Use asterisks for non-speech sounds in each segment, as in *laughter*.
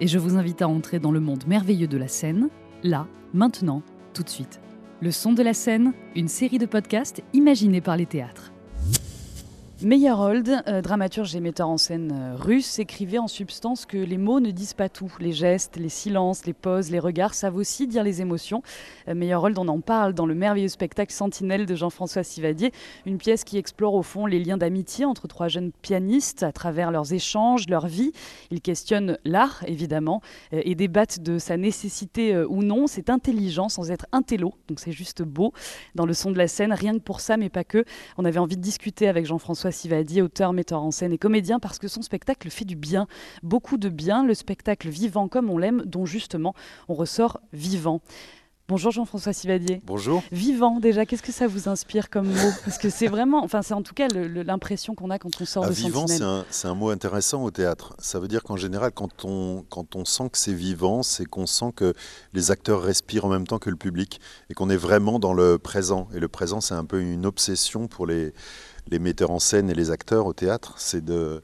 et je vous invite à entrer dans le monde merveilleux de la scène, là, maintenant, tout de suite. Le son de la scène, une série de podcasts imaginés par les théâtres. Meyerhold, euh, dramaturge et metteur en scène euh, russe, écrivait en substance que les mots ne disent pas tout. Les gestes, les silences, les poses, les regards savent aussi dire les émotions. Euh, Meyerhold, on en parle dans le merveilleux spectacle Sentinelle de Jean-François Sivadier, une pièce qui explore au fond les liens d'amitié entre trois jeunes pianistes à travers leurs échanges, leur vie. Il questionne l'art, évidemment, et débattent de sa nécessité ou non. C'est intelligent sans être intello, donc c'est juste beau. Dans le son de la scène, rien que pour ça, mais pas que. On avait envie de discuter avec Jean-François Sivadi, auteur, metteur en scène et comédien, parce que son spectacle fait du bien, beaucoup de bien, le spectacle vivant comme on l'aime, dont justement on ressort vivant. Bonjour Jean-François Sivadier. Bonjour. Vivant déjà, qu'est-ce que ça vous inspire comme mot? Parce que c'est vraiment, enfin c'est en tout cas l'impression qu'on a quand on sort ah, de Vivant, c'est un, un, mot intéressant au théâtre. Ça veut dire qu'en général, quand on, quand on sent que c'est vivant, c'est qu'on sent que les acteurs respirent en même temps que le public et qu'on est vraiment dans le présent. Et le présent, c'est un peu une obsession pour les, les metteurs en scène et les acteurs au théâtre, c'est de,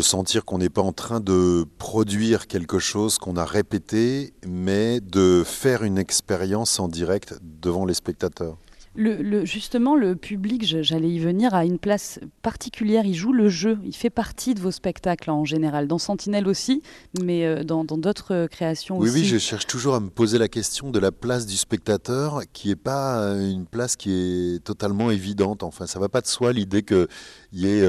sentir qu'on n'est pas en train de produire quelque chose qu'on a répété, mais de faire une expérience en direct devant les spectateurs. Le, justement, le public, j'allais y venir, a une place particulière. Il joue le jeu. Il fait partie de vos spectacles en général. Dans Sentinelle aussi, mais euh, dans d'autres euh, créations oui, aussi. Oui, je cherche toujours à me poser la question de la place du spectateur, qui n'est pas euh, une place qui est totalement évidente. Enfin, ça ne va pas de soi l'idée qu'il y ait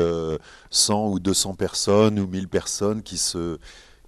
100 ou 200 personnes ou 1000 personnes qui se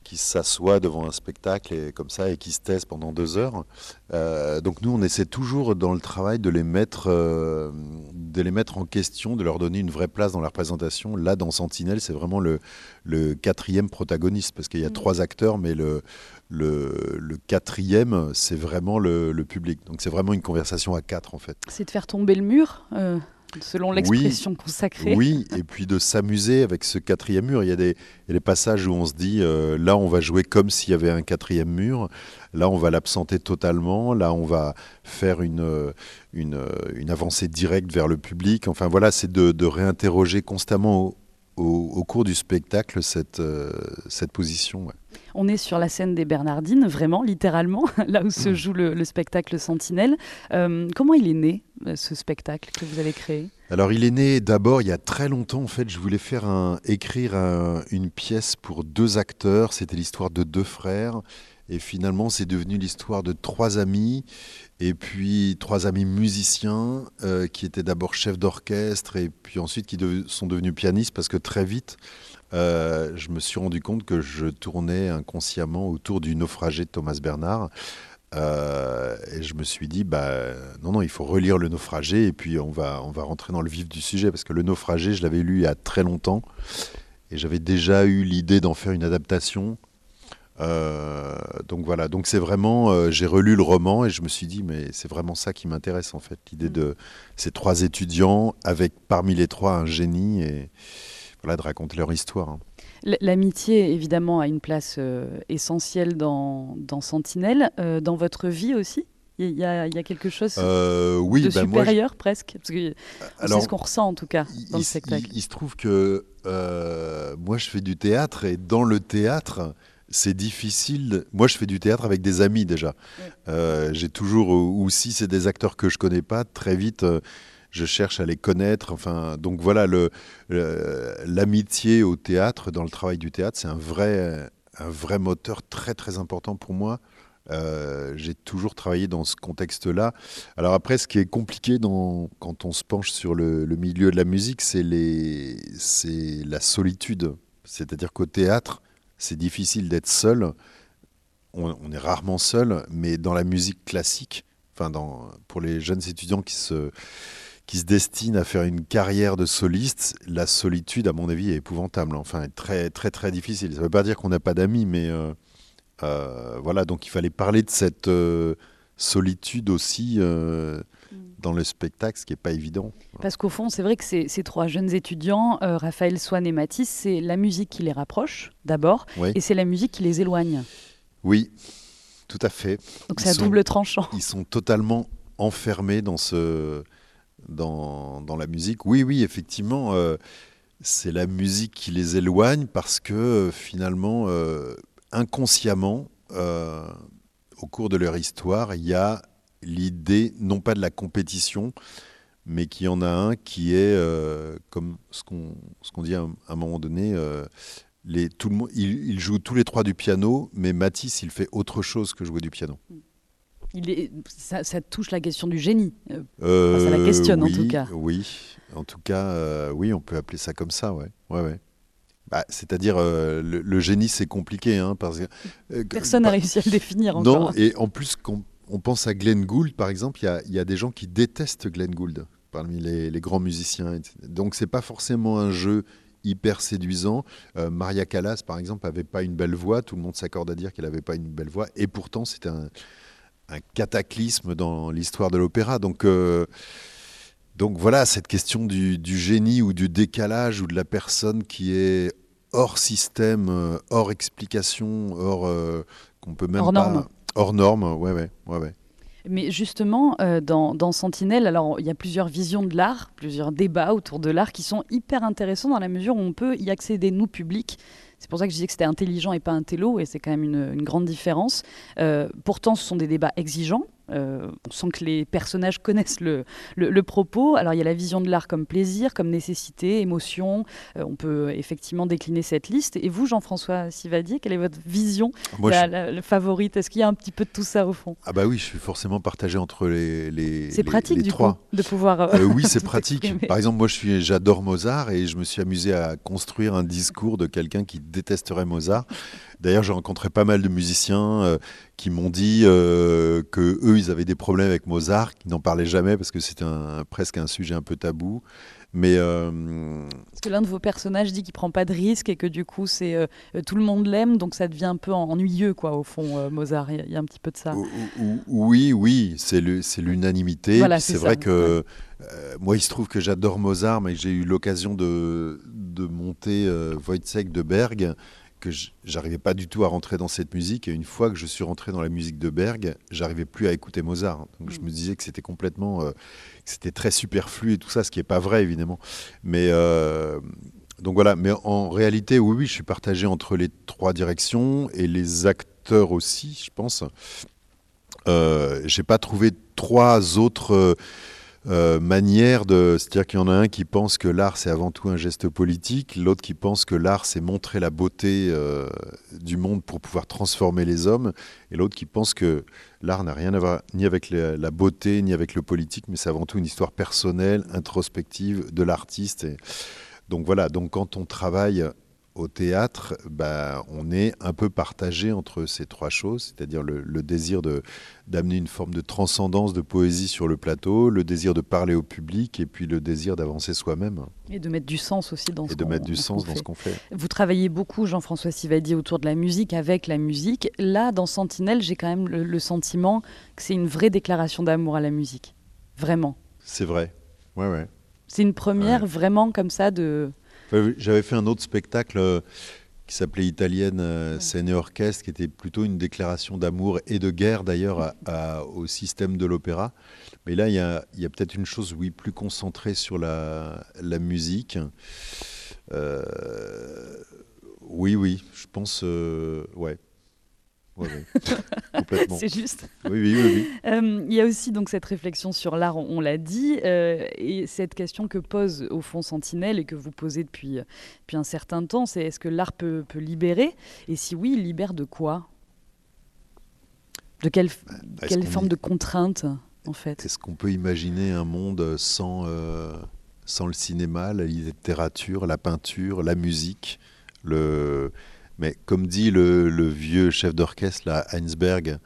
qui s'assoient devant un spectacle et, comme ça et qui se taisent pendant deux heures. Euh, donc nous, on essaie toujours dans le travail de les mettre, euh, de les mettre en question, de leur donner une vraie place dans la représentation. Là, dans Sentinelle, c'est vraiment le, le, quatrième protagoniste parce qu'il y a mmh. trois acteurs, mais le, le, le quatrième, c'est vraiment le, le, public. Donc c'est vraiment une conversation à quatre en fait. C'est de faire tomber le mur. Euh, selon l'expression consacrée. Oui, et puis de s'amuser avec ce quatrième mur. Il y a des, passages où on se dit, euh, là on va jouer comme s'il y avait un quatrième mur, là on va l'absenter totalement, là on va faire une, euh, une, euh, une, avancée directe vers le public. Enfin voilà, c'est de, de, réinterroger constamment au, cours du spectacle cette, cette position. On est sur la scène des Bernardines, vraiment, littéralement, *laughs* là où se joue le, spectacle Sentinelle. comment il est né euh, ce spectacle que vous avez créé? Alors il est né d'abord il y a très longtemps en fait, je voulais faire un, écrire une pièce pour deux acteurs, c'était l'histoire de deux frères. Et finalement c'est devenu l'histoire de trois amis. Et puis trois amis musiciens euh, qui étaient d'abord chefs d'orchestre et puis ensuite qui sont devenus pianistes parce que très vite euh, je me suis rendu compte que je tournais inconsciemment autour du naufragé de Thomas Bernard. Euh, et je me suis dit, bah, non, non, il faut relire Le Naufragé et puis on va, on va rentrer dans le vif du sujet parce que Le Naufragé, je l'avais lu il y a très longtemps et j'avais déjà eu l'idée d'en faire une adaptation. Euh, donc voilà, donc c'est vraiment, euh, j'ai relu le roman et je me suis dit, mais c'est vraiment ça qui m'intéresse en fait, l'idée de ces trois étudiants avec parmi les trois un génie et de raconter leur histoire. Hein. L'amitié, évidemment, a une place euh, essentielle dans, dans Sentinelle. Euh, dans votre vie aussi il y, a, il y, a, quelque chose euh, oui, de bah, supérieur presque? Parce que c'est ce qu'on ressent en tout cas dans le spectacle. Il, se trouve que moi je fais du théâtre et dans le théâtre, c'est difficile. Moi, je fais du théâtre avec des amis déjà. J'ai toujours, ou si c'est des acteurs que je connais pas, très vite, je cherche à les connaître. Enfin, donc voilà, l'amitié au théâtre, dans le travail du théâtre, c'est un vrai, un vrai moteur très très important pour moi. Euh, j'ai toujours travaillé dans ce contexte-là. Alors après, ce qui est compliqué quand on se penche sur le, milieu de la musique, c'est la solitude. C'est-à-dire qu'au théâtre, c'est difficile d'être seul. On, est rarement seul, mais dans la musique classique, pour les jeunes étudiants qui se, qui se destinent à faire une carrière de soliste, la solitude, à mon avis, est épouvantable. Enfin, très, très, très difficile. Ça ne veut pas dire qu'on n'a pas d'amis, mais euh, euh, voilà. Donc, il fallait parler de cette euh, solitude aussi mm. dans le spectacle, ce qui n'est pas évident. Parce qu'au fond, c'est vrai que ces, ces, trois jeunes étudiants, Raphaël, Swan et Mathis, c'est la musique qui les rapproche, d'abord, et c'est la musique qui les éloigne. Oui, tout à fait. Donc, c'est à double tranchant. Ils sont totalement enfermés dans ce dans, la musique. Oui, oui, effectivement, euh, c'est la musique qui les éloigne parce que euh, finalement, euh, inconsciemment, au cours de leur histoire, il y a l'idée, non pas de la compétition, mais qu'il y en a un qui est, comme ce qu'on qu'on dit à un, moment donné, les, tout jouent tous les trois du piano, mais Matisse, il fait autre chose que jouer du piano. Mm. Il est, ça, touche la question du génie. Euh, ça la questionne en tout cas. Oui, en tout cas, euh, oui, on peut appeler ça comme ça, ouais, ouais, ouais. Bah, C'est-à-dire, euh, le, génie, c'est compliqué. Hein, parce que, Personne n'a réussi à le définir encore. Non, et en plus, quand on pense à Glenn Gould, par exemple, il y, y a, des gens qui détestent Glenn Gould parmi les, les grands musiciens. Donc, c'est pas forcément un jeu hyper séduisant. Maria Callas, par exemple, avait pas une belle voix. Tout le monde s'accorde à dire qu'elle n'avait pas une belle voix. Et pourtant, c'était un, un cataclysme dans l'histoire de l'opéra. Donc, euh, donc voilà, cette question du, génie ou du décalage ou de la personne qui est hors système, euh, hors explication, hors euh, qu'on peut même hors pas norme. hors norme. Ouais, ouais, ouais, ouais. Mais justement, dans, dans, Sentinelle, alors il y a plusieurs visions de l'art, plusieurs débats autour de l'art qui sont hyper intéressants dans la mesure où on peut y accéder, nous, publics, c'est pour ça que je disais que c'était intelligent et pas un télo, et c'est quand même une, grande différence. Euh, pourtant, ce sont des débats exigeants. Euh, on sent que les personnages connaissent le, le, propos. Alors il y a la vision de l'art comme plaisir, comme nécessité, émotion. Euh, on peut effectivement décliner cette liste. Et vous, Jean-François Sivadier, quelle est votre vision la, favorite? Est-ce qu'il y a un petit peu de tout ça au fond? Ah bah oui, je suis forcément partagé entre les, les C'est pratique du trois. coup de pouvoir. Euh, oui, c'est *laughs* pratique. Par exemple, moi, je suis, j'adore Mozart et je me suis amusé à construire un discours de quelqu'un qui détesterait Mozart. D'ailleurs, j'ai rencontré pas mal de musiciens euh, qui m'ont dit euh, que eux, ils avaient des problèmes avec Mozart, qui n'en parlaient jamais parce que c'était presque un sujet un peu tabou. Mais euh, parce que l'un de vos personnages dit qu'il prend pas de risque et que du coup, c'est tout le monde l'aime, donc ça devient un peu ennuyeux, quoi, au fond, Mozart. Il y, a un petit peu de ça. Oui, oui, c'est l'unanimité. c'est vrai que moi, il se trouve que j'adore Mozart, mais j'ai eu l'occasion de, de monter Wojciech de Berg que j'arrivais pas du tout à rentrer dans cette musique. Et une fois que je suis rentré dans la musique de Berg, j'arrivais plus à écouter Mozart. Donc je mm. me disais que c'était complètement, euh, c'était très superflu et tout ça, ce qui est pas vrai évidemment. Mais euh, donc voilà. Mais en réalité, oui, oui, je suis partagé entre les trois directions et les acteurs aussi, je pense. Euh, J'ai pas trouvé trois autres euh, manière de. C'est-à-dire qu'il y en a un qui pense que l'art, c'est avant tout un geste politique, l'autre qui pense que l'art, c'est montrer la beauté euh, du monde pour pouvoir transformer les hommes, et l'autre qui pense que l'art n'a rien à voir ni avec la, beauté, ni avec le politique, mais c'est avant tout une histoire personnelle, introspective de l'artiste. Donc voilà, donc quand on travaille au théâtre, bah, on est un peu partagé entre ces trois choses, c'est-à-dire le, désir d'amener une forme de transcendance de poésie sur le plateau, le désir de parler au public et puis le désir d'avancer soi-même. Et de mettre du sens aussi dans et ce de mettre du sens dans ce qu'on fait. Vous travaillez beaucoup, Jean-François Sivadi, autour de la musique, avec la musique. Là, dans Sentinelle, j'ai quand même le, le sentiment que c'est une vraie déclaration d'amour à la musique. Vraiment. C'est vrai. Ouais, ouais. C'est une première vraiment comme ça de j'avais fait un autre spectacle euh, qui s'appelait Italienne euh, scène et orchestre, qui était plutôt une déclaration d'amour et de guerre d'ailleurs au système de l'opéra. Mais là, il y a, peut-être une chose, oui, plus concentrée sur la, musique. Euh, oui, oui, je pense, ouais. *laughs* C'est juste. Oui, oui, oui. Euh, il y a aussi donc cette réflexion sur l'art, on, l'a dit, euh, et cette question que pose au fond Sentinelle et que vous posez depuis, depuis un certain temps, c'est est-ce que l'art peut, peut libérer? Et si oui, il libère de quoi? De quelle, quelle forme de contrainte, en fait? Est-ce qu'on peut imaginer un monde sans, euh, sans le cinéma, la littérature, la peinture, la musique le... Mais comme dit le, le vieux chef d'orchestre, là, Heinsberg,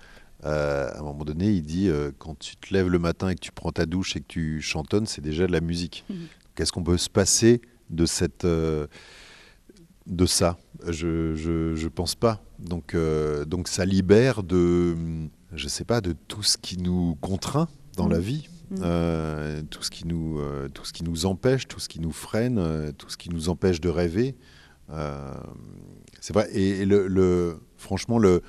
euh, à un moment donné, il dit euh, quand tu te lèves le matin et que tu prends ta douche et que tu chantonnes, c'est déjà de la musique. Mmh. Qu'est-ce qu'on peut se passer de cette de ça? Je je, pense pas. Donc donc ça libère de je sais pas de tout ce qui nous contraint dans la mmh. vie. Mmh. Euh, tout, ce qui nous, euh, tout ce qui nous empêche, tout ce qui nous freine, euh, tout ce qui nous empêche de rêver. C'est vrai. Et, le, franchement, le,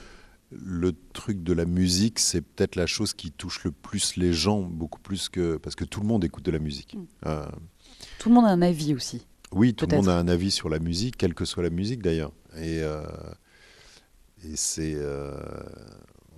le truc de la musique, c'est peut-être la chose qui touche le plus les gens, beaucoup plus que. Parce que tout le monde écoute de la musique. Mmh. tout le monde a un avis aussi. Oui, tout le monde a un avis sur la musique, quelle que soit la musique d'ailleurs. Et, et c'est.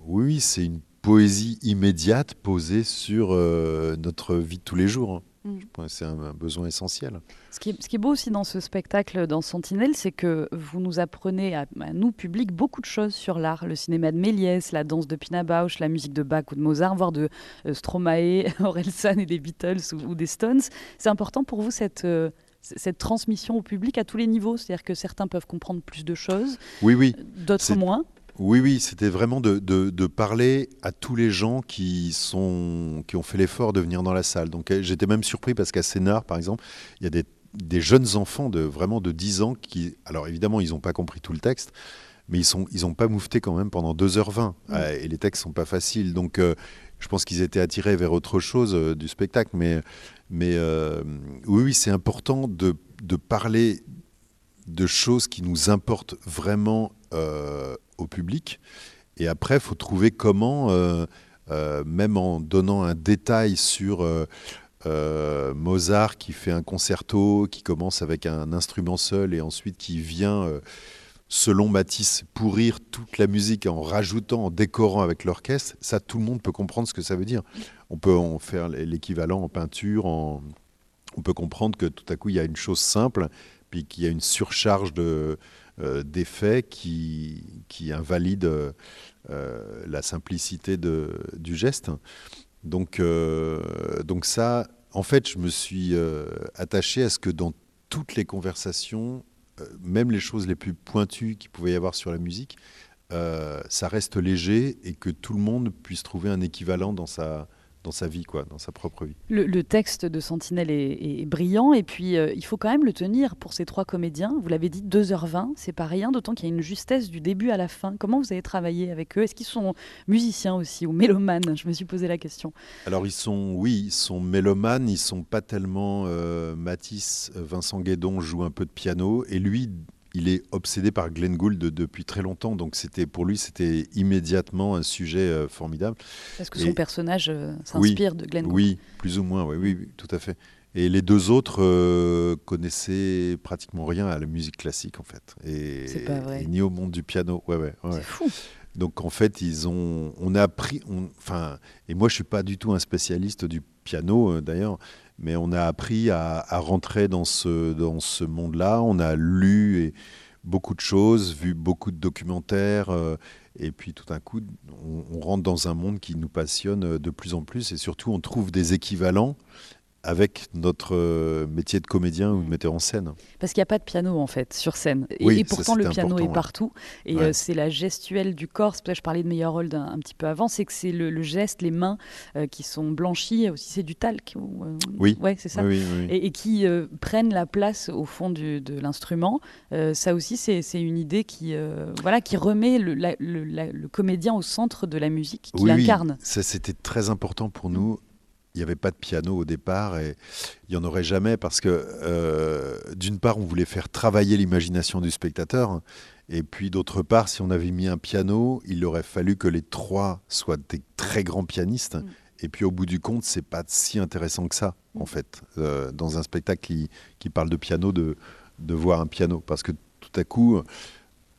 oui, c'est une poésie immédiate posée sur euh, notre vie de tous les jours. Mm. C'est un, besoin essentiel. Ce qui, est, ce qui, est, beau aussi dans ce spectacle, dans Sentinelle, c'est que vous nous apprenez, à, nous, public, beaucoup de choses sur l'art. Le cinéma de Méliès, la danse de Pina Bausch, la musique de Bach ou de Mozart, voire de euh, Stromae, *laughs* Orelsan et des Beatles ou, des Stones. C'est important pour vous cette... Euh, cette transmission au public à tous les niveaux, c'est-à-dire que certains peuvent comprendre plus de choses, oui, oui. d'autres moins. Oui, oui, c'était vraiment de, de, parler à tous les gens qui, sont, qui ont fait l'effort de venir dans la salle. Donc euh, j'étais même surpris parce qu'à Sénart, par exemple, il y a des, des, jeunes enfants de vraiment de 10 ans qui, alors évidemment, ils n'ont pas compris tout le texte, mais ils n'ont ils ont pas moufté quand même pendant 2h20. Mmh. Euh, et les textes sont pas faciles. Donc euh, je pense qu'ils étaient attirés vers autre chose du spectacle. Mais, mais oui, oui c'est important de, de parler de choses qui nous importent vraiment au public. Et après, il faut trouver comment, euh, euh, même en donnant un détail sur euh, Mozart qui fait un concerto, qui commence avec un instrument seul et ensuite qui vient, selon Matisse, pourrir toute la musique en rajoutant, en décorant avec l'orchestre, ça, tout le monde peut comprendre ce que ça veut dire. On peut en faire l'équivalent en peinture, en... on peut comprendre que tout à coup, il y a une chose simple, puis qu'il y a une surcharge de des faits qui, qui invalident euh, la simplicité du geste. Donc, euh, donc ça, en fait, je me suis attaché à ce que dans toutes les conversations, même les choses les plus pointues qu'il pouvait y avoir sur la musique, ça reste léger et que tout le monde puisse trouver un équivalent dans sa, dans sa vie, quoi, dans sa propre vie. Le, texte de Sentinelle est, brillant et puis euh, il faut quand même le tenir pour ces trois comédiens. Vous l'avez dit, 2h20, c'est pas rien, d'autant qu'il y a une justesse du début à la fin. Comment vous avez travaillé avec eux? Est-ce qu'ils sont musiciens aussi ou mélomanes? Je me suis posé la question. Alors ils sont, oui, ils sont mélomanes, ils sont pas tellement euh, Matisse, Vincent Guédon joue un peu de piano et lui il est obsédé par Glenn Gould depuis très longtemps, donc c'était pour lui c'était immédiatement un sujet euh, formidable. Parce que son personnage euh, s'inspire de Glenn Gould. Oui, plus ou moins, oui, oui, tout à fait. Et les deux autres euh, connaissaient pratiquement rien à la musique classique en fait, et, pas vrai. ni au monde du piano. Ouais, ouais, C'est fou. Donc en fait, ils ont, on a appris, enfin, et moi je suis pas du tout un spécialiste du piano d'ailleurs, mais on a appris à, rentrer dans ce, dans ce monde-là. On a lu beaucoup de choses, vu beaucoup de documentaires, euh, et puis tout d'un coup, on, rentre dans un monde qui nous passionne de plus en plus, et surtout, on trouve des équivalents avec notre euh, métier de comédien ou de metteur en scène. Parce qu'il n'y a pas de piano en fait sur scène. Et, pourtant le piano est partout. Et euh, c'est la gestuelle du corps. C'est je parlais de Meyerhold un, un petit peu avant. C'est que c'est le, geste, les mains euh, qui sont blanchies. Aussi c'est du talc. oui. Ouais, c'est ça. et, qui prennent la place au fond de l'instrument. ça aussi c'est une idée qui voilà qui remet le, le, comédien au centre de la musique qu'il incarne. Ça c'était très important pour nous il n'y avait pas de piano au départ et il n'y en aurait jamais parce que euh, d'une part, on voulait faire travailler l'imagination du spectateur et puis d'autre part, si on avait mis un piano, il aurait fallu que les trois soient des très grands pianistes. Mm. Et puis au bout du compte, c'est pas si intéressant que ça, en mm. fait, euh, dans un spectacle qui, qui, parle de piano, de, de voir un piano. Parce que tout à coup,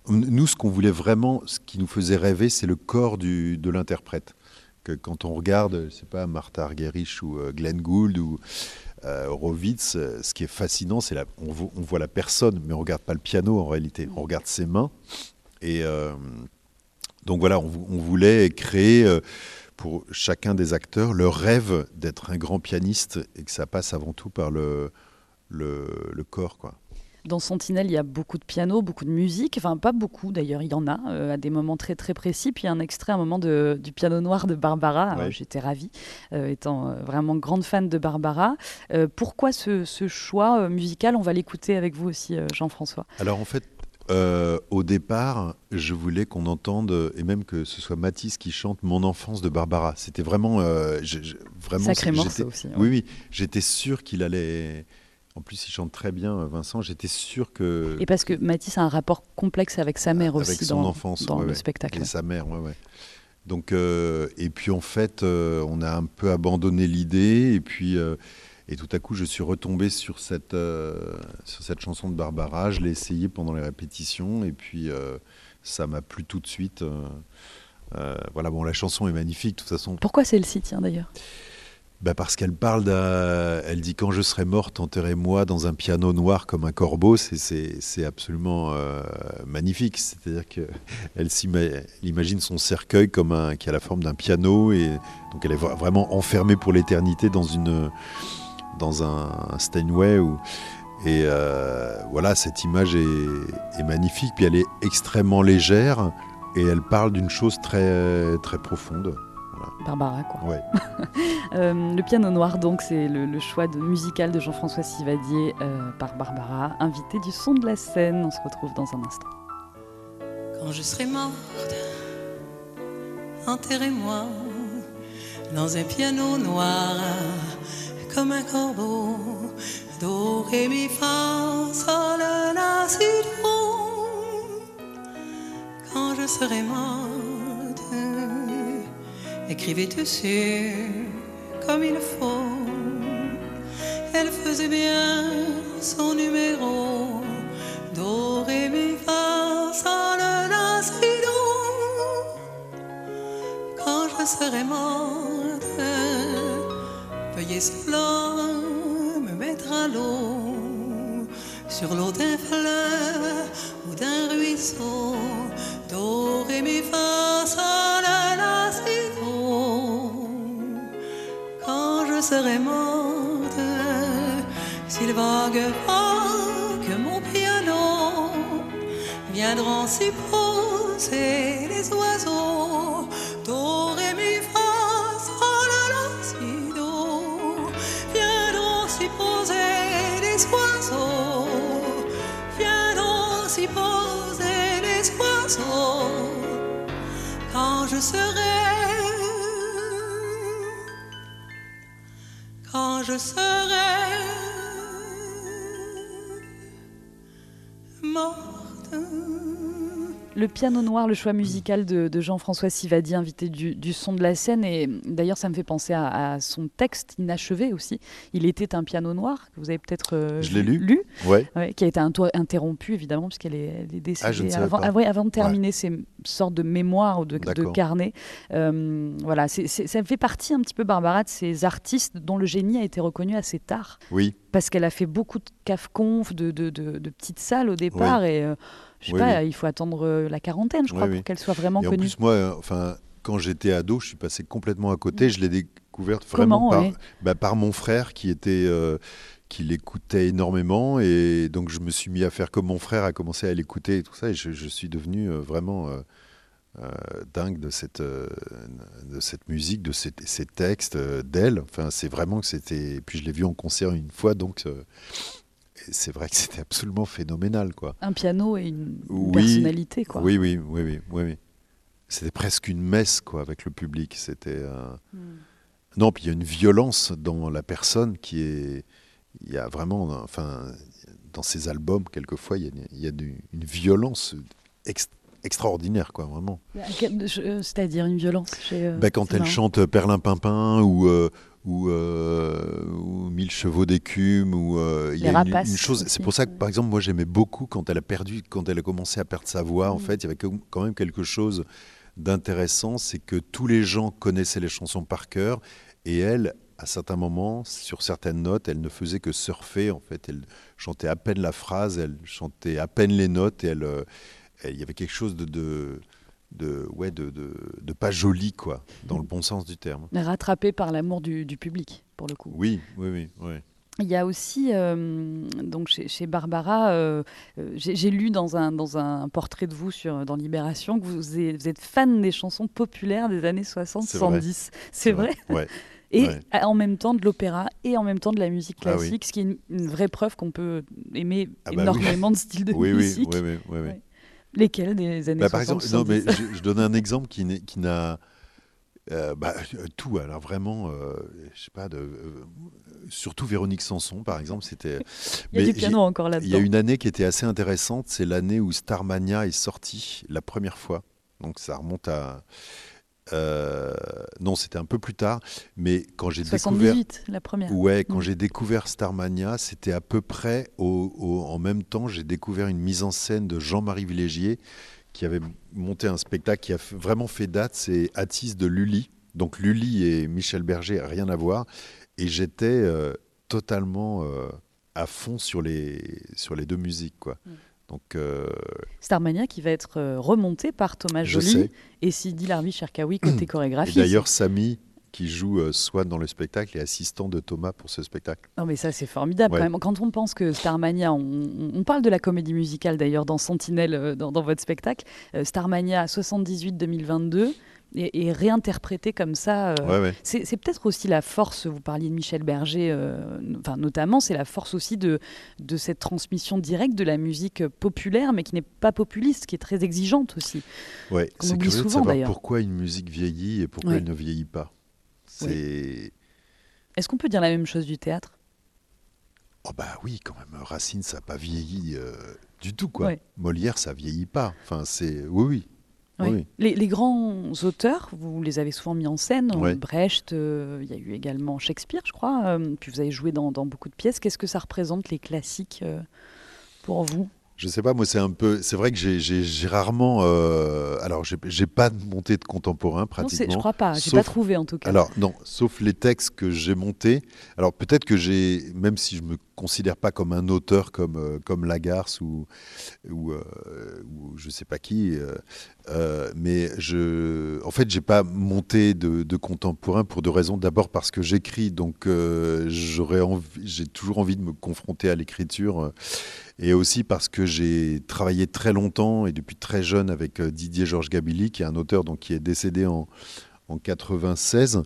nous, ce qu'on voulait vraiment, ce qui nous faisait rêver, c'est le corps du, de l'interprète quand on regarde, je pas, Martha Argerich ou euh, Glenn Gould ou euh, euh, ce qui est fascinant, c'est on, on, voit la personne, mais on regarde pas le piano en réalité. On regarde ses mains. Et Donc voilà, on, voulait créer pour chacun des acteurs le rêve d'être un grand pianiste et que ça passe avant tout par le, le, le corps. Quoi. Dans Sentinelle, il y a beaucoup de piano, beaucoup de musique. Enfin, pas beaucoup d'ailleurs, il y en a euh, à des moments très très précis. Puis il y a un extrait, un moment de, du piano noir de Barbara. J'étais ravie, euh, étant euh, vraiment grande fan de Barbara. pourquoi ce, ce choix musical? On va l'écouter avec vous aussi, Jean-François. Alors en fait, au départ, je voulais qu'on entende, et même que ce soit Mathis qui chante Mon enfance de Barbara. C'était vraiment. vraiment Sacré morceau aussi. Oui, oui. J'étais sûr qu'il allait en plus, il chante très bien, euh, Vincent. J'étais sûr que. Et parce que Mathis a un rapport complexe avec sa mère avec aussi son dans, enfance, dans le spectacle. Et sa mère, ouais, ouais. Donc, euh, et puis en fait, euh, on a un peu abandonné l'idée, et puis et tout à coup, je suis retombé sur cette sur cette chanson de Barbara. Je l'ai essayé pendant les répétitions, et puis ça m'a plu tout de suite. voilà, bon, la chanson est magnifique, de toute façon. Pourquoi celle-ci, tiens d'ailleurs? Bah parce qu'elle parle d'un. Elle dit Quand je serai morte, enterrez-moi dans un piano noir comme un corbeau. C'est absolument euh, magnifique. C'est-à-dire qu'elle *laughs* imagine son cercueil comme qui a la forme d'un piano. Et donc elle est vraiment enfermée pour l'éternité dans, une, dans un, Steinway. et euh, voilà, cette image est, est, magnifique. Puis elle est extrêmement légère. Et elle parle d'une chose très, très profonde. Barbara, quoi. Ouais. *laughs* Euh, le piano noir, donc, c'est le, choix de, musical de Jean-François Sivadier euh, par Barbara, invité du son de la scène. On se retrouve dans un instant. Quand je serai morte, enterrez-moi dans un piano noir comme un corbeau. Do, ré, mi, fa, sol, la, si, do. Quand je serai morte, écrivez dessus comme il faut. Elle faisait bien son numéro. Do, ré, mi, fa, sol, la, si. Quand je serai morte, veuillez seulement me mettre à l'eau sur l'eau d'un fleuve ou d'un ruisseau. Do, ré, mi, fa, serai morte s'il vague que mon piano viendront s'y poser les oiseaux. Do, ré, mi, fa, sol, la, si, do. Viendront s'y poser les oiseaux. Viendront s'y poser les oiseaux. Quand je serai je serai morte. Le piano noir, le choix musical de, Jean-François Sivadi, invité du, son de la scène. Et d'ailleurs, ça me fait penser à, son texte inachevé aussi. Il était un piano noir, que vous avez peut-être euh, lu, lu ouais. qui a été interrompu, évidemment, puisqu'elle est, est, décédée ah, avant, avant, de terminer ces sortes de mémoires ou de, de carnets. Euh, voilà, ça fait partie un petit peu, Barbara, de ces artistes dont le génie a été reconnu assez tard. Oui. Parce qu'elle a fait beaucoup de caf-conf, de, petites salles au départ. Et. Euh, je sais pas, il faut attendre euh, la quarantaine, je crois, pour qu'elle soit vraiment et connue. En plus, moi, euh, enfin, quand j'étais ado, je suis passé complètement à côté. Je l'ai découverte vraiment par, bah, par, mon frère qui était. Euh, qui l'écoutait énormément et donc je me suis mis à faire comme mon frère a commencé à l'écouter et tout ça et je, suis devenu vraiment dingue de cette, de cette musique, de ces, ces textes, d'elle. Enfin, c'est vraiment que c'était. Puis je l'ai vu en concert une fois, donc c'est vrai que c'était absolument phénoménal, quoi. Un piano et une, personnalité, quoi. Oui, oui, oui, oui, oui. C'était presque une messe, quoi, avec le public. C'était. Euh, hmm. Non, puis il y a une violence dans la personne qui est. Il y a vraiment, enfin, dans ces albums, quelquefois, il y a, une violence extraordinaire, quoi, vraiment. Euh, c'est-à-dire une violence chez, euh, ben, Quand elle chante Perlin Pimpin ou, ou, euh, ou Mille chevaux d'écume ou euh, il y a une, chose c'est pour ça que par exemple moi j'aimais beaucoup quand elle a perdu quand elle a commencé à perdre sa voix en mm. fait il y avait quand même quelque chose d'intéressant c'est que tous les gens connaissaient les chansons par cœur et elle à certains moments sur certaines notes elle ne faisait que surfer en fait elle chantait à peine la phrase elle chantait à peine les notes et elle, euh, il y avait quelque chose de de, ouais, de, de, de pas joli, quoi, dans le bon sens du terme. Rattrapé par l'amour du, du public, pour le coup. Oui, oui, oui. oui. Il y a aussi, euh, donc chez, chez Barbara, euh, euh, j'ai lu dans un, dans un portrait de vous sur, dans Libération que vous êtes, vous êtes fan des chansons populaires des années C'est vrai. 60-70. C'est vrai, *laughs* Ouais. Et ouais. en même temps de l'opéra et en même temps de la musique Ah oui. classique, ce qui est une, une vraie preuve qu'on peut aimer Ah bah oui. énormément de styles de Oui, oui, musique. oui, oui, oui. Lesquels des années Bah, par 60 exemple, non, mais 70? je, je donne un exemple qui n'est- qui n'a euh, bah, tout. Alors vraiment, euh, je sais pas, de, euh, surtout Véronique Sanson, par exemple, c'était. *laughs* Il y a mais du piano encore j'ai- Il y là-dedans. a une année qui était assez intéressante, c'est l'année où Starmania est sorti la première fois. Donc ça remonte à. Euh, non, c'était un peu plus tard, mais quand j'ai découvert. 78, la première. Ouais, quand Mm. j'ai découvert Starmania, c'était à peu près au, au- en même temps, j'ai découvert une mise en scène de Jean-Marie Villégier qui avait monté un spectacle qui a vraiment fait date, c'est Atis de Lully. Donc Lully et Michel Berger, rien à voir. Et j'étais euh, totalement euh, à fond sur les, sur les deux musiques. Quoi. Mm. Donc, euh, Starmania qui va être euh, remonté par Thomas Joly et Sidi Larbi Cherkaoui côté Et chorégraphie. d'ailleurs, Samy, qui joue euh, Swan dans le spectacle, est assistant de Thomas pour ce spectacle. Non mais ça c'est formidable Ouais. quand même. Quand on pense que Starmania, on, on- parle de la comédie musicale d'ailleurs dans Sentinelle, dans, dans votre spectacle, Starmania 78-2022 est, est réinterprété comme ça. euh, Ouais, ouais. C'est peut-être aussi la force, vous parliez de Michel Berger, euh, enfin, notamment, c'est la force aussi de, de cette transmission directe de la musique populaire, mais qui n'est pas populiste, qui est très exigeante aussi. Ouais, c'est curieux de souvent, savoir d'ailleurs. pourquoi une musique vieillit et pourquoi Ouais. elle ne vieillit pas. C'est Est-ce qu'on peut dire la même chose du théâtre? Oh bah oui quand même Racine ça n'a pas vieilli euh, du tout quoi. Ouais. Molière ça vieillit pas. Enfin c'est oui oui. Oui. Oui. Les, les grands auteurs, vous les avez souvent mis en scène. Brecht, euh, il y a eu également Shakespeare, je crois. euh, puis vous avez joué dans, dans beaucoup de pièces. Qu'est-ce que ça représente, les classiques, euh, pour vous? Je sais pas, moi c'est un peu, c'est vrai que j'ai- rarement, euh, alors j'ai pas de montée de contemporain Non, pratiquement. je crois pas. J'ai pas trouvé, en tout cas. Alors non, sauf les textes que j'ai montés. Alors peut-être que j'ai, même si je me considère pas comme un auteur comme euh, comme Lagarce ou ou, euh, ou je sais pas qui, euh, euh, mais je, en fait j'ai pas monté de, de contemporain pour deux raisons. D'abord parce que j'écris, donc euh, j'aurais envie, j'ai toujours envie de me confronter à l'écriture. Et aussi parce que j'ai travaillé très longtemps et depuis très jeune avec euh, Didier Georges Gabilly, qui est un auteur donc, qui est décédé en, en 96.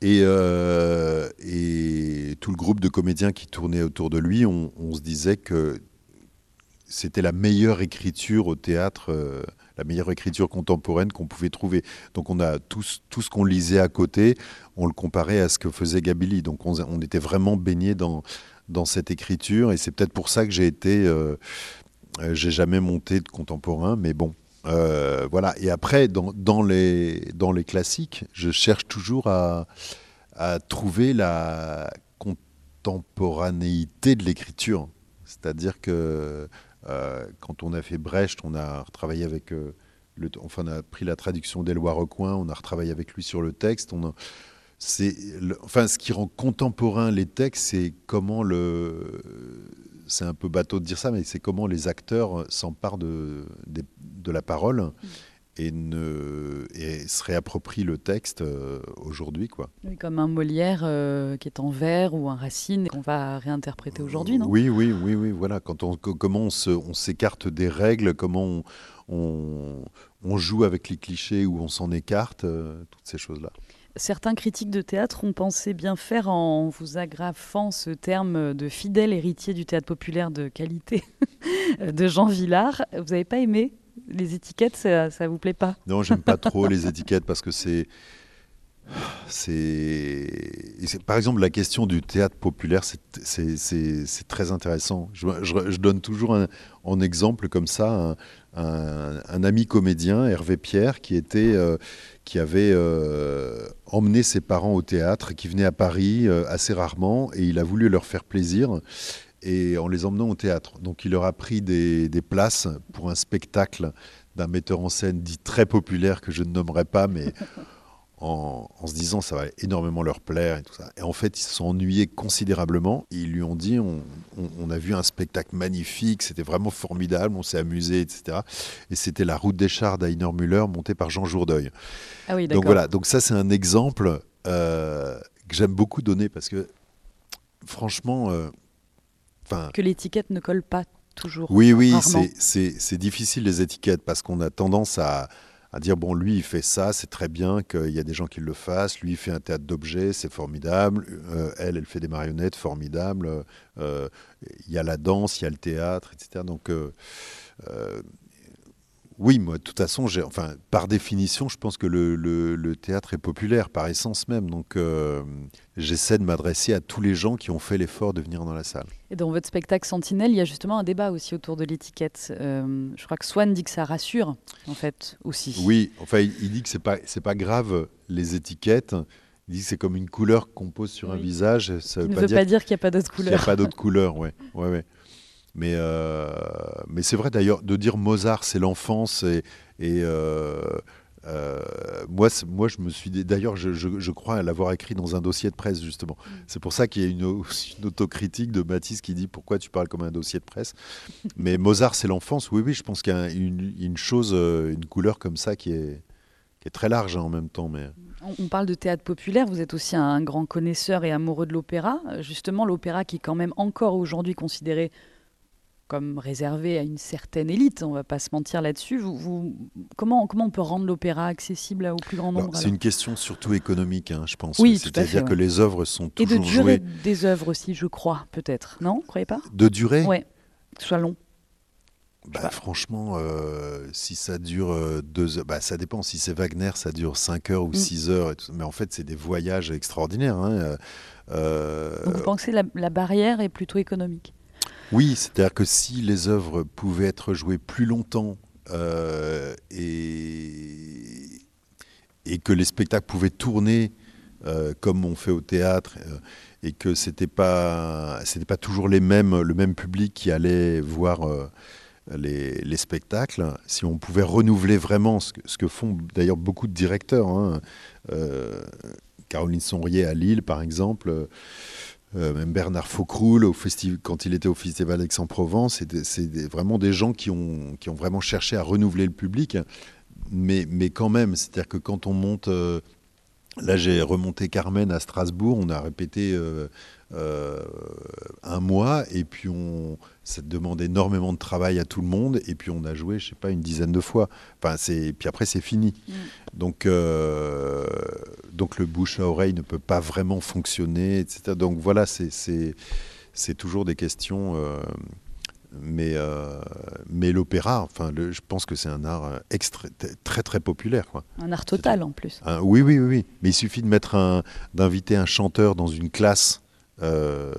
Et, euh, et tout le groupe de comédiens qui tournait autour de lui, on, se disait que c'était la meilleure écriture au théâtre, euh, la meilleure écriture contemporaine qu'on pouvait trouver. Donc on a tout, ce- qu'on lisait à côté, on le comparait à ce que faisait Gabilly. Donc on, on était vraiment baigné dans, dans cette écriture et c'est peut-être pour ça que j'ai été, euh, euh, j'ai jamais monté de contemporain, mais bon. euh, voilà. Et après, dans, les, dans les classiques, je cherche toujours à, trouver la contemporanéité de l'écriture. C'est-à-dire que euh, quand on a fait Brecht, on a retravaillé avec enfin, on a pris la traduction d'Éloi Recoin, on a retravaillé avec lui sur le texte. C'est, enfin, ce qui rend contemporain les textes, c'est comment le, c'est un peu bateau de dire ça, mais c'est comment les acteurs s'emparent de, la parole et, ne, et se réapproprient le texte euh, aujourd'hui, quoi. Oui, comme un Molière euh, qui est en vers ou un Racine qu'on va réinterpréter aujourd'hui, non? Oui, oui, oui, oui, voilà. Quand on, co- comment on, s'écarte des règles, comment on, on, on joue avec les clichés ou on s'en écarte, euh, toutes ces choses-là. Certains critiques de théâtre ont pensé bien faire en vous agrafant ce terme de fidèle héritier du théâtre populaire de qualité *laughs* de Jean Villard. Vous n'avez pas aimé les étiquettes, ça, ça vous plaît pas? Non, j'aime pas trop les étiquettes parce que c'est. C'est. Par exemple, la question du théâtre populaire, c'est- très intéressant. Je, donne toujours un, en exemple comme ça un ami comédien, Hervé Pierre, qui, était, euh, qui avait euh, emmené ses parents au théâtre, qui venait à Paris euh, assez rarement, et il a voulu leur faire plaisir et en les emmenant au théâtre. Donc il leur a pris des, des places pour un spectacle d'un metteur en scène dit très populaire que je ne nommerai pas, mais en, en se disant ça va énormément leur plaire et tout ça. Et en fait, ils se sont ennuyés considérablement. Ils lui ont dit on, on- on a vu un spectacle magnifique, c'était vraiment formidable, on s'est amusé, etc. Et c'était La Route des Chars d'Ainer Müller, montée par Jean Jourdeuil. Ah oui. Donc voilà, donc ça c'est un exemple euh, que j'aime beaucoup donner parce que franchement, euh. Que l'étiquette ne colle pas toujours. Oui, oui, c'est difficile les étiquettes parce qu'on a tendance à, à dire bon, lui il fait ça, c'est très bien qu'il y a des gens qui le fassent. Lui il fait un théâtre d'objets, c'est formidable. Euh, elle, elle fait des marionnettes, formidable. Euh, Il y a la danse, il y a le théâtre, etc. Donc euh, oui, moi, de toute façon, j'ai, enfin, par définition, je pense que le, le- le théâtre est populaire par essence même. Donc, euh, j'essaie de m'adresser à tous les gens qui ont fait l'effort de venir dans la salle. Et dans votre spectacle Sentinelle, il y a justement un débat aussi autour de l'étiquette. Euh, je crois que Swan dit que ça rassure, en fait, aussi. Oui, enfin, il, il dit que c'est pas c'est pas grave les étiquettes. Il dit que c'est comme une couleur qu'on pose sur un Oui. visage. Ça Il veut ne pas veut dire pas dire qu'il n'y a pas d'autres qu'il n'y a couleurs. pas d'autre couleur. Ouais, ouais, ouais. Mais euh, mais c'est vrai d'ailleurs de dire Mozart c'est l'enfance et, et euh, euh, moi moi je me suis d'ailleurs je, je- je crois l'avoir écrit dans un dossier de presse justement. Mm. C'est pour ça qu'il y a une, *laughs* une autocritique de Matisse qui dit pourquoi tu parles comme un dossier de presse? Mais Mozart c'est l'enfance. Oui oui je pense qu'il y a une, une chose une couleur comme ça qui est qui est très large hein, en même temps mais On, parle de théâtre populaire, vous êtes aussi un grand connaisseur et amoureux de l'opéra. Justement, l'opéra qui est quand même encore aujourd'hui considéré comme réservé à une certaine élite, on va pas se mentir là-dessus. Vous, vous- comment, comment on peut rendre l'opéra accessible au plus grand nombre c'est une question surtout économique, hein, je pense. Oui, C'est-à-dire que les œuvres sont Et de toujours durée jouées des œuvres aussi, je crois, peut-être. Non Vous croyez pas? De durée? Ouais, que ce soit long. Bah, franchement, euh, si ça dure euh, deux heures, bah, ça dépend. Si c'est Wagner, ça dure 5 heures ou Mm. 6 heures. et tout. Mais en fait, c'est des voyages extraordinaires. hein, euh, euh, Donc vous pensez que la, la barrière est plutôt économique? Oui, c'est-à-dire que si les œuvres pouvaient être jouées plus longtemps euh, et, que les spectacles pouvaient tourner euh, comme on fait au théâtre euh, et que c'était pas pas toujours les mêmes le même public qui allait voir les, les spectacles, si on pouvait renouveler vraiment ce que, font d'ailleurs beaucoup de directeurs, hein, Caroline Sonrier à Lille par exemple, euh, même Bernard Faucroul, quand il était au Festival d'Aix-en-Provence, c'est vraiment des gens qui ont, vraiment cherché à renouveler le public. Mais, mais quand même, c'est-à-dire que quand on monte. euh, là, j'ai remonté Carmen à Strasbourg, on a répété euh, euh, un mois, et puis on, ça demande énormément de travail à tout le monde, et puis on a joué, je sais pas, une dizaine de fois. Enfin, c'est, puis après, c'est fini. Mm. Donc, euh, donc le bouche à oreille ne peut pas vraiment fonctionner, etc. Donc voilà, c'est, c'est, c'est toujours des questions. euh, mais, euh, mais l'opéra, enfin, le- je pense que c'est un art extra- très très populaire. Quoi. Un art total en plus. Oui, oui, oui, oui. Mais il suffit de mettre un, d'inviter un chanteur dans une classe euh,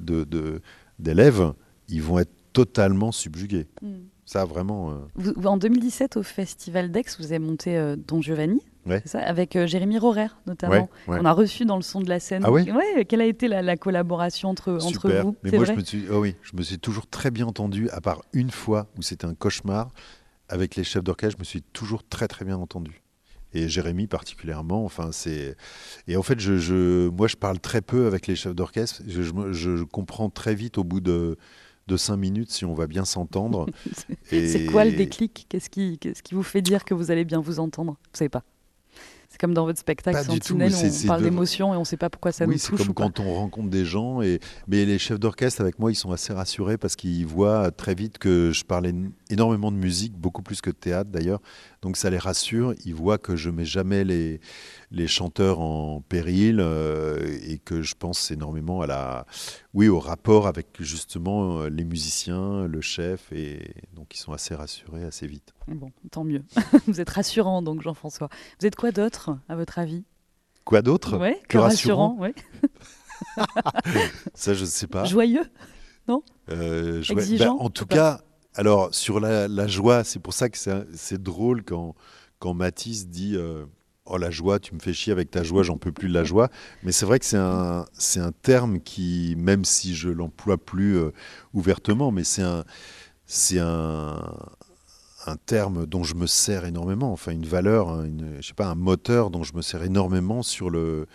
de, de- d'élèves, ils vont être totalement subjugués. Mm. Ça, vraiment. euh, Vous- en 2017, au Festival d'Aix, vous avez monté euh, Don Giovanni, Ouais. c'est ça, avec euh, Jérémy Rorer notamment. ouais, ouais. On a reçu dans le son de la scène. Ah Quelle a été la, la collaboration entre, entre vous Mais moi, je me, suis, oh oui, je me suis toujours très bien entendu, à part une fois où c'était un cauchemar. Avec les chefs d'orchestre, je me suis toujours très très bien entendu. Et Jérémy particulièrement. Enfin, c'est. Et en fait, je, je- moi, je parle très peu avec les chefs d'orchestre. Je, je comprends très vite au bout de, de cinq minutes si on va bien s'entendre. *laughs* Et- C'est quoi le déclic? Qu'est-ce qui, qu'est-ce qui vous fait dire que vous allez bien vous entendre? Vous savez pas. C'est comme dans votre spectacle Pas tout, Sentinelle, c'est- on c'est parle de- d'émotion et on ne sait pas pourquoi ça oui, nous c'est touche comme ou pas. quand on rencontre des gens. Et... Mais les chefs d'orchestre, avec moi, ils sont assez rassurés parce qu'ils voient très vite que je parlais énormément de musique, beaucoup plus que de théâtre d'ailleurs. Donc ça les rassure. Ils voient que je mets jamais les, les chanteurs en péril euh, et que je pense énormément à la, oui, au rapport avec justement euh, les musiciens, le chef. Et donc ils sont assez rassurés assez vite. Bon, tant mieux. *laughs* vous êtes rassurant donc Jean-François. Vous êtes quoi d'autre à votre avis? Quoi d'autre? Ouais, que rassurant? ouais. *laughs* Ça, je ne sais pas. Joyeux Euh, je- ouais, Exigeant, ben, en tout cas, alors sur la, joie, c'est pour ça que c'est drôle quand, quand dit euh, Oh la joie, tu me fais chier avec ta joie, j'en peux plus de la joie. Mais c'est vrai que c'est un, un terme qui, même si je l'emploie plus euh, ouvertement, mais c'est un, un, un terme dont je me sers énormément, enfin une valeur, hein, une, je sais pas, un moteur dont je me sers énormément sur le,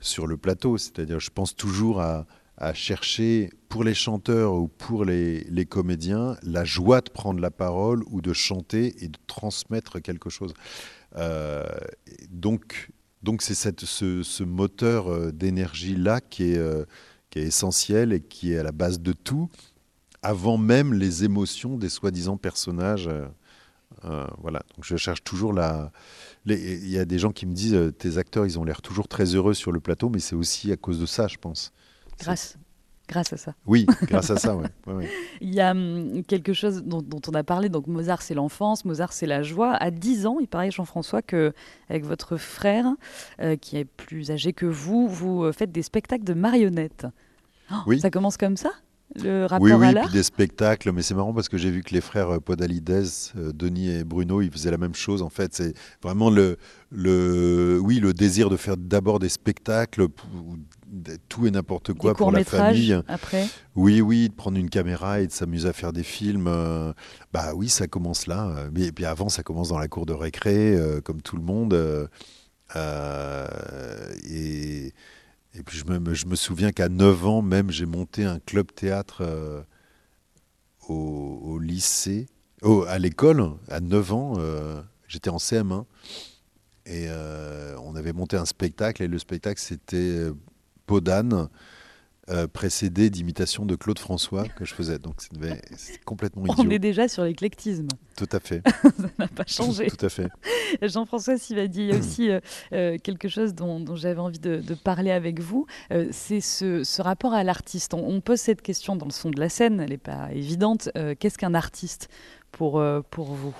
sur le plateau. C'est-à-dire, je pense toujours à, à chercher pour les chanteurs ou pour les, les, comédiens la joie de prendre la parole ou de chanter et de transmettre quelque chose. Euh, donc, donc c'est ce, ce, moteur euh, d'énergie là qui est, euh, qui est essentiel et qui est à la base de tout, avant même les émotions des soi-disant personnages. Voilà. Donc je cherche toujours la. Il y a des gens qui me disent tes acteurs, ils ont l'air toujours très heureux sur le plateau, mais c'est aussi à cause de ça, je pense. Grâce. Grâce à ça. Oui, *laughs* grâce à ça, oui. Ouais, ouais. Il y a hum, quelque chose dont, dont, on a parlé, donc Mozart c'est l'enfance, Mozart c'est la joie. À 10 ans, il paraît Jean-François que avec votre frère, euh, qui est plus âgé que vous, vous faites des spectacles de marionnettes. Oh, oui. Ça commence comme ça? Le rapport oui, oui, à l'art des spectacles, mais c'est marrant parce que j'ai vu que les frères Podalides, euh, Denis et Bruno, ils faisaient la même chose. En fait, c'est vraiment le, le, oui, le désir de faire d'abord des spectacles, tout et n'importe quoi des pour la famille. Après. Oui, oui, de prendre une caméra et de s'amuser à faire des films. Euh, bah oui, ça commence là. Mais puis avant, ça commence dans la cour de récré, euh, comme tout le monde. Euh, et et puis je me, je me souviens qu'à 9 ans même, j'ai monté un club théâtre euh, au, lycée, à l'école, à 9 ans, euh, j'étais en CM1, et euh, on avait monté un spectacle, et le spectacle c'était Podane, euh, précédé d'imitations de Claude François que je faisais. Donc c'est complètement idiot. On est déjà sur l'éclectisme. *laughs* Tout à fait. Ça n'a pas changé. Tout à fait. *laughs* Jean-François Sivadi, il y a *clears throat* aussi euh, euh, quelque chose dont, dont j'avais envie de, de, parler avec vous. Euh, c'est ce, ce, rapport à l'artiste. On, on, pose cette question dans le son de la scène, elle n'est pas évidente. Qu'est-ce qu'un artiste pour, pour vous?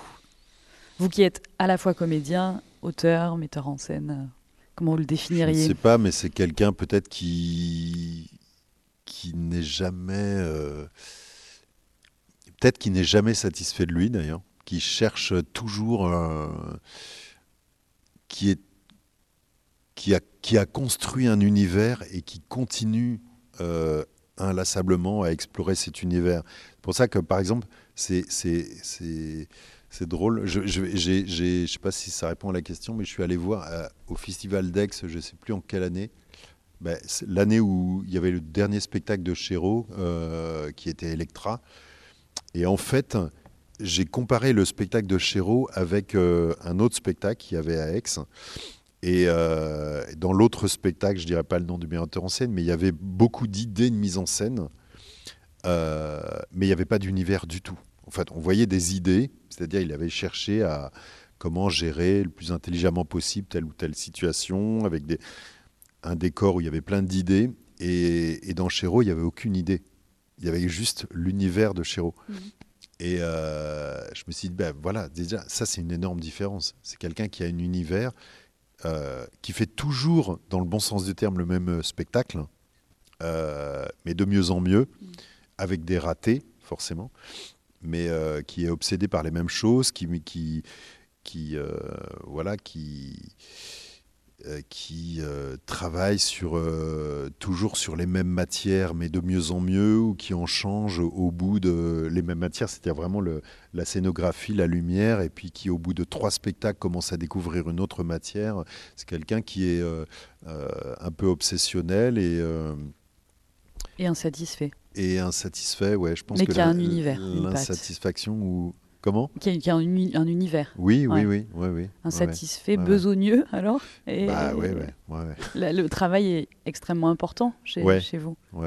Vous qui êtes à la fois comédien, auteur, metteur en scène, comment vous le définiriez Je ne sais pas, mais c'est quelqu'un peut-être qui qui n'est jamais. Euh, Peut-être qui n'est jamais satisfait de lui d'ailleurs, qui cherche toujours. Euh, qui, est, qui, a, qui a construit un univers et qui continue euh, inlassablement à explorer cet univers. C'est pour ça que par exemple, c'est. Drôle. Je ne sais pas si ça répond à la question, mais je suis allé voir euh, au Festival d'Aix, je ne sais plus en quelle année, ben, l'année où il y avait le dernier spectacle de Chéreau, euh, qui était Electra. Et en fait, j'ai comparé le spectacle de Chéreau avec euh, un autre spectacle qu'il y avait à Aix. Et euh, dans l'autre spectacle, je dirais pas le nom du metteur en scène, mais il y avait beaucoup d'idées de mise en scène, mais il n'y avait pas d'univers du tout. En fait, on voyait des idées, c'est-à-dire il avait cherché à comment gérer le plus intelligemment possible telle ou telle situation, avec des, un décor où il y avait plein d'idées. Et, et, dans Chéreau, il n'y avait aucune idée. Il y avait juste l'univers de Chéreau. Mmh. Et euh, je me suis dit, ben voilà, déjà, ça c'est une énorme différence. C'est quelqu'un qui a un univers, euh, qui fait toujours, dans le bon sens du terme, le même spectacle, euh, mais de mieux en mieux, mmh. avec des ratés, forcément, mais qui est obsédé par les mêmes choses, qui, qui, qui voilà, qui qui euh, travaillent sur, euh, toujours sur les mêmes matières, mais de mieux en mieux, ou qui en changent au bout de les mêmes matières, c'est-à-dire vraiment le, la scénographie, la lumière, et puis qui au bout de trois spectacles commence à découvrir une autre matière. C'est quelqu'un qui est euh, un peu obsessionnel et... et insatisfait. Et insatisfait, ouais, je pense mais que qui a un univers. L'insatisfaction ou Comment qui a, qui a un, un, univers. Oui, oui, ouais. oui, oui, oui. Insatisfait, ouais, besogneux, *laughs* alors et, bah, la, Le travail est extrêmement important chez, chez vous. On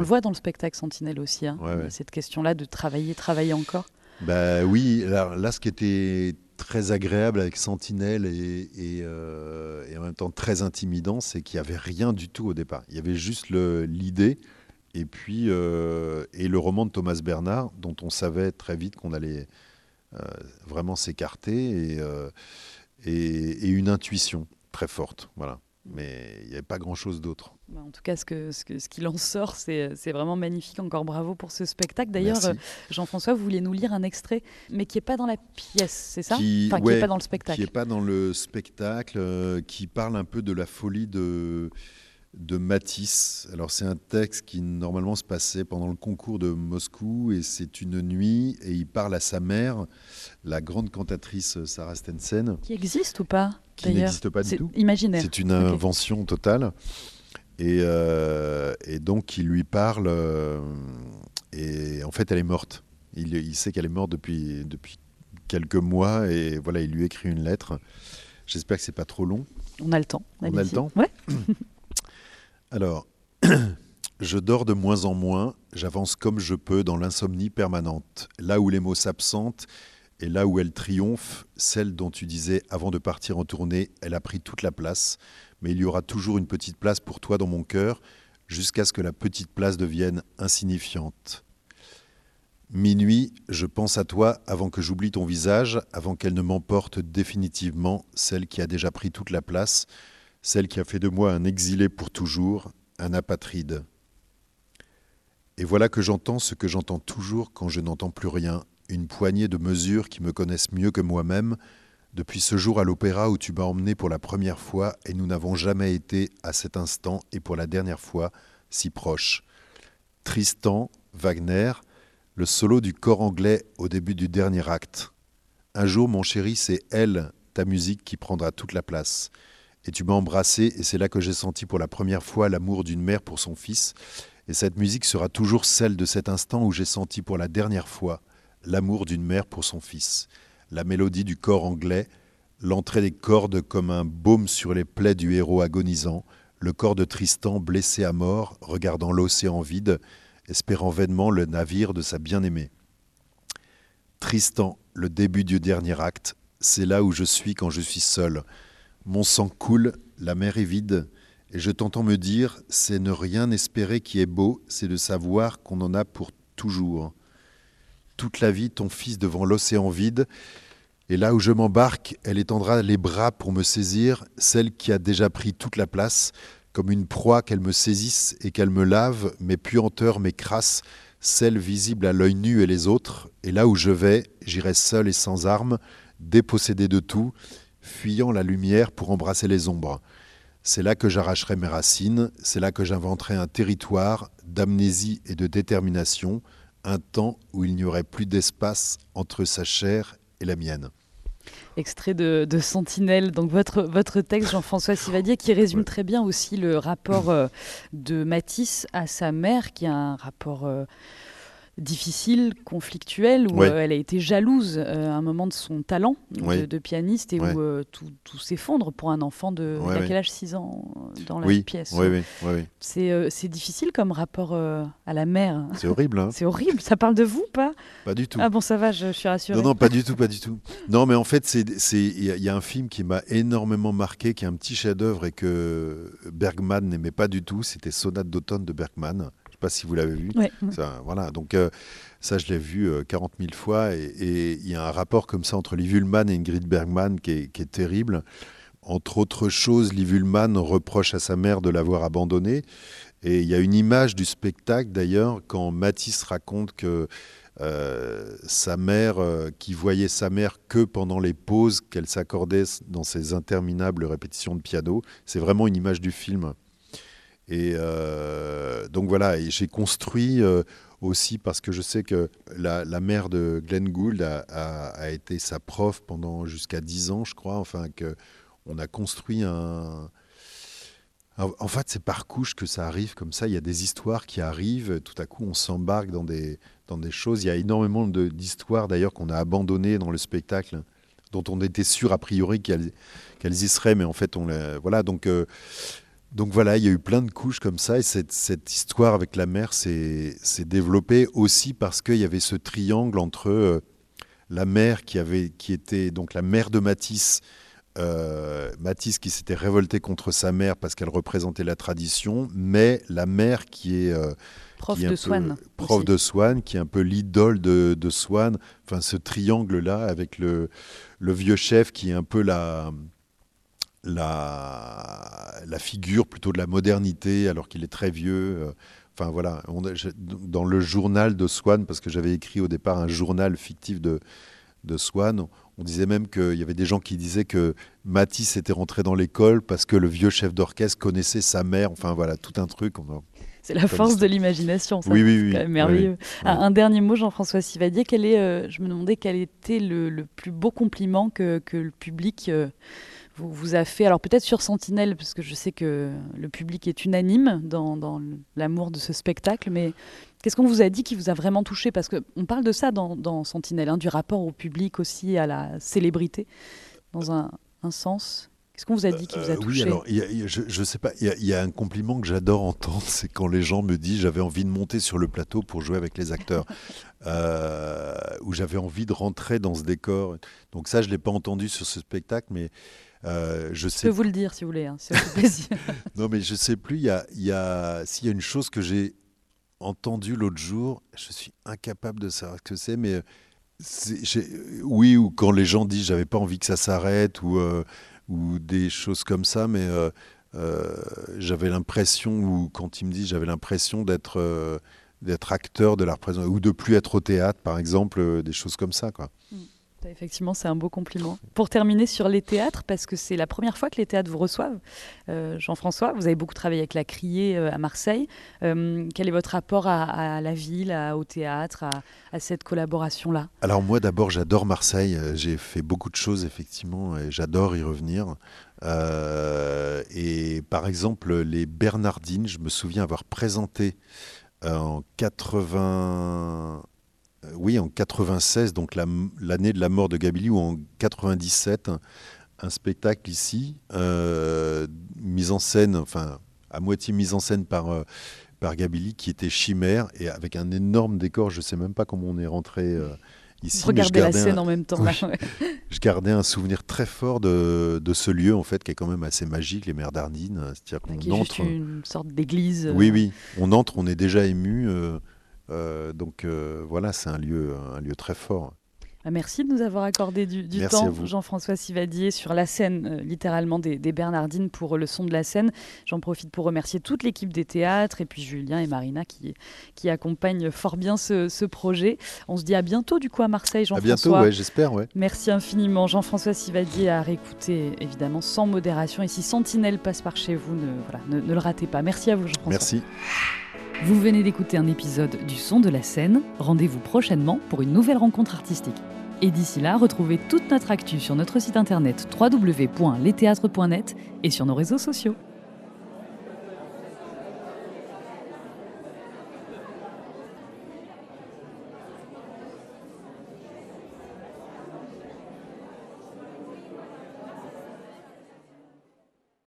le voit dans le spectacle Sentinelle aussi, hein, cette question-là de travailler, travailler encore. Bah oui, là, ce qui était très agréable avec Sentinelle et, et, euh, et en même temps très intimidant, c'est qu'il n'y avait rien du tout au départ. Il y avait juste l'idée et puis euh, et le roman de Thomas Bernard, dont on savait très vite qu'on allait euh, vraiment s'écarter, et, euh, et, et, une intuition très forte, voilà. Mais il n'y avait pas grand-chose d'autre. Bah, en tout cas, ce qu'il ce, que, ce qu en sort, c'est vraiment magnifique. Encore bravo pour ce spectacle. D'ailleurs, Jean-François, vous vouliez nous lire un extrait, mais qui n'est pas dans la pièce, c'est ça? Qui, Enfin, qui n'est pas dans le spectacle. Qui n'est pas dans le spectacle, qui parle un peu de la folie de de Matisse. Alors c'est un texte qui normalement se passait pendant le concours de Moscou et c'est une nuit et il parle à sa mère, la grande cantatrice Sarah Stensen. Qui existe ou pas Qui n'existe pas du tout. Imaginaire. C'est une invention totale. Et, euh, et, donc il lui parle euh, et en fait elle est morte. Il, il sait qu'elle est morte depuis, depuis quelques mois et voilà il lui écrit une lettre. J'espère que c'est pas trop long. On a le temps. On a le temps. Ouais. *clears throat* Alors, *clears throat* je dors de moins en moins, j'avance comme je peux dans l'insomnie permanente, là où les mots s'absentent et là où elle triomphe, celle dont tu disais avant de partir en tournée, elle a pris toute la place, mais il y aura toujours une petite place pour toi dans mon cœur, jusqu'à ce que la petite place devienne insignifiante. Minuit, je pense à toi avant que j'oublie ton visage, avant qu'elle ne m'emporte définitivement, celle qui a déjà pris toute la place, celle qui a fait de moi un exilé pour toujours, un apatride. Et voilà que j'entends ce que j'entends toujours quand je n'entends plus rien, une poignée de mesures qui me connaissent mieux que moi-même, depuis ce jour à l'opéra où tu m'as emmené pour la première fois et nous n'avons jamais été à cet instant et pour la dernière fois si proches. Tristan, Wagner, le solo du corps anglais au début du dernier acte. Un jour, mon chéri, c'est elle, ta musique, qui prendra toute la place et tu m'as embrassé, et c'est là que j'ai senti pour la première fois l'amour d'une mère pour son fils. Et cette musique sera toujours celle de cet instant où j'ai senti pour la dernière fois l'amour d'une mère pour son fils. La mélodie du corps anglais, l'entrée des cordes comme un baume sur les plaies du héros agonisant, le corps de Tristan blessé à mort, regardant l'océan vide, espérant vainement le navire de sa bien-aimée. Tristan, le début du dernier acte, c'est là où je suis quand je suis seul, mon sang coule, la mer est vide, et je t'entends me dire, c'est ne rien espérer qui est beau, c'est de savoir qu'on en a pour toujours. Toute la vie, ton fils devant l'océan vide, et là où je m'embarque, elle étendra les bras pour me saisir, celle qui a déjà pris toute la place, comme une proie qu'elle me saisisse et qu'elle me lave, mes puanteurs, mes crasses, celle visible à l'œil nu et les autres, et là où je vais, j'irai seul et sans armes, dépossédé de tout, fuyant la lumière pour embrasser les ombres. C'est là que j'arracherai mes racines, c'est là que j'inventerai un territoire d'amnésie et de détermination, un temps où il n'y aurait plus d'espace entre sa chair et la mienne. Extrait de, Sentinelle, donc votre, votre texte, Jean-François Sivadier, qui résume très bien aussi le rapport euh, de Matisse à sa mère, qui a un rapport... Euh, difficile, conflictuelle, où euh, elle a été jalouse euh, à un moment de son talent de, pianiste et où euh, tout, s'effondre pour un enfant de quel âge? 6 ans dans la pièce. C'est difficile comme rapport à la mère. C'est horrible. Hein. *laughs* C'est horrible. Ça parle de vous, pas? Pas du tout. Ah bon, ça va, je, suis rassurée. Non, non, pas du tout, pas du tout. Non, mais en fait, il y, a un film qui m'a énormément marqué, qui est un petit chef-d'œuvre et que Bergman n'aimait pas du tout. C'était Sonate d'automne de Bergman pas si vous l'avez vu. Ça, voilà, donc euh, ça, je l'ai vu 40 euh, 000 fois. Et il y a un rapport comme ça entre Liv Ullmann et Ingrid Bergman qui est, terrible. Entre autres choses, Liv Ullmann reproche à sa mère de l'avoir abandonnée. Et il y a une image du spectacle, d'ailleurs, quand Matisse raconte que euh, sa mère, qui voyait sa mère que pendant les pauses qu'elle s'accordait dans ses interminables répétitions de piano. C'est vraiment une image du film. Et euh, donc voilà, j'ai construit euh, aussi parce que je sais que la, mère de Glenn Gould a, été sa prof pendant jusqu'à 10 ans, je crois. Enfin, que on a construit un. En fait, c'est par couche que ça arrive comme ça. Il y a des histoires qui arrivent. Tout à coup, on s'embarque dans des, dans des choses. Il y a énormément d'histoires d'ailleurs qu'on a abandonnées dans le spectacle, dont on était sûr a priori qu'elles y seraient, mais en fait, on voilà. Donc, euh, donc voilà, il y a eu plein de couches comme ça, et cette, histoire avec la mère s'est développée aussi parce qu'il y avait ce triangle entre euh, la mère qui, avait, qui était donc la mère de Matisse, euh, Matisse qui s'était révolté contre sa mère parce qu'elle représentait la tradition, mais la mère qui est... Euh, prof de Swann. Prof de Swann, qui est un peu l'idole de, de Swann. Enfin, ce triangle-là avec le, le vieux chef qui est un peu la la, la figure plutôt de la modernité alors qu'il est très vieux. Euh, enfin voilà, dans le journal de Swann, parce que j'avais écrit au départ un journal fictif de, de Swann, On disait même qu'il y avait des gens qui disaient que Matisse était rentré dans l'école parce que le vieux chef d'orchestre connaissait sa mère. Enfin voilà, tout un truc. C'est la force de l'imagination, ça. Oui, oui, oui. C'est quand même merveilleux. Un, un dernier mot, Jean-François Sivadier. Quel est, euh, je me demandais quel était le, le plus beau compliment que, que le public euh, vous, vous a fait. Alors peut-être sur Sentinelle, parce que je sais que le public est unanime dans, dans l'amour de ce spectacle, mais qu'est-ce qu'on vous a dit qui vous a vraiment touché? Parce qu'on parle de ça dans, dans Sentinelle, hein, du rapport au public aussi, à la célébrité, dans un, un sens. Qu'est-ce qu'on vous a dit qui vous a Euh, touché? Oui, alors, il y a- il y a- je, je sais pas, il y, a- il y a un compliment que j'adore entendre, *laughs* c'est quand les gens me disent j'avais envie de monter sur le plateau pour jouer avec les acteurs, *laughs* euh, ou j'avais envie de rentrer dans ce décor. Donc ça, je l'ai pas entendu sur ce spectacle, mais euh, je peux vous le dire si vous voulez, hein, c'est *laughs* plaisir. *laughs* Non, mais je sais plus. Il y a, il y a, s'il y a une chose que j'ai entendue l'autre jour, je suis incapable de savoir ce que c'est, mais euh, j'ai- oui, ou quand les gens disent j'avais pas envie que ça s'arrête, ou, euh, ou des choses comme ça, mais euh, euh, j'avais l'impression, ou quand ils me disent j'avais l'impression d'être euh, d'être acteur de la représentation, ou de plus être au théâtre, par exemple, euh, des choses comme ça, quoi. Effectivement, c'est un beau compliment. Pour terminer sur les théâtres, parce que c'est la première fois que les théâtres vous reçoivent, euh, Jean-François, vous avez beaucoup travaillé avec la Criée euh, à Marseille. Euh, quel est votre rapport à, la ville, au théâtre, à, à cette collaboration-là? Alors moi d'abord j'adore Marseille, j'ai fait beaucoup de choses effectivement et j'adore y revenir. Et par exemple les Bernardines, je me souviens avoir présenté en 80, euh, oui en 96, donc la- l'année de la mort de Gabili ou en 97, un, un spectacle ici, euh, mise en scène, enfin à moitié mise en scène par euh, par Gabili qui était chimère et avec un énorme décor. Je sais même pas comment on est rentré euh, ici. mais je Regardez la un- scène en même temps. là, *laughs* Oui. ouais. je gardais un souvenir très fort de, de ce lieu en fait qui est quand même assez magique, les mers d'Ardines. C'est-à-dire qu'on est juste entre. une sorte d'église. euh, Oui, oui, on entre, on est déjà ému. Euh, donc euh, voilà, c'est un lieu, un lieu très fort. Ah, Merci de nous avoir accordé du, à temps. Jean-François Sivadier, sur la scène, euh, littéralement des, des Bernardines pour le son de la scène. J'en profite pour remercier toute l'équipe des théâtres et puis Julien et Marina qui, qui accompagnent fort bien ce, ce projet. On se dit à bientôt du coup à Marseille, À Jean-François. bientôt, ouais, j'espère, ouais. Merci infiniment, Jean-François Sivadier, à réécouter évidemment sans modération. Et si Sentinelle passe par chez vous, ne, voilà, ne, ne le ratez pas. Merci à vous, Jean-François. Merci. Vous venez d'écouter un épisode du Son de la scène. Rendez-vous prochainement pour une nouvelle rencontre artistique. Et d'ici là, retrouvez toute notre actu sur notre site internet www.letheatre.net et sur nos réseaux sociaux.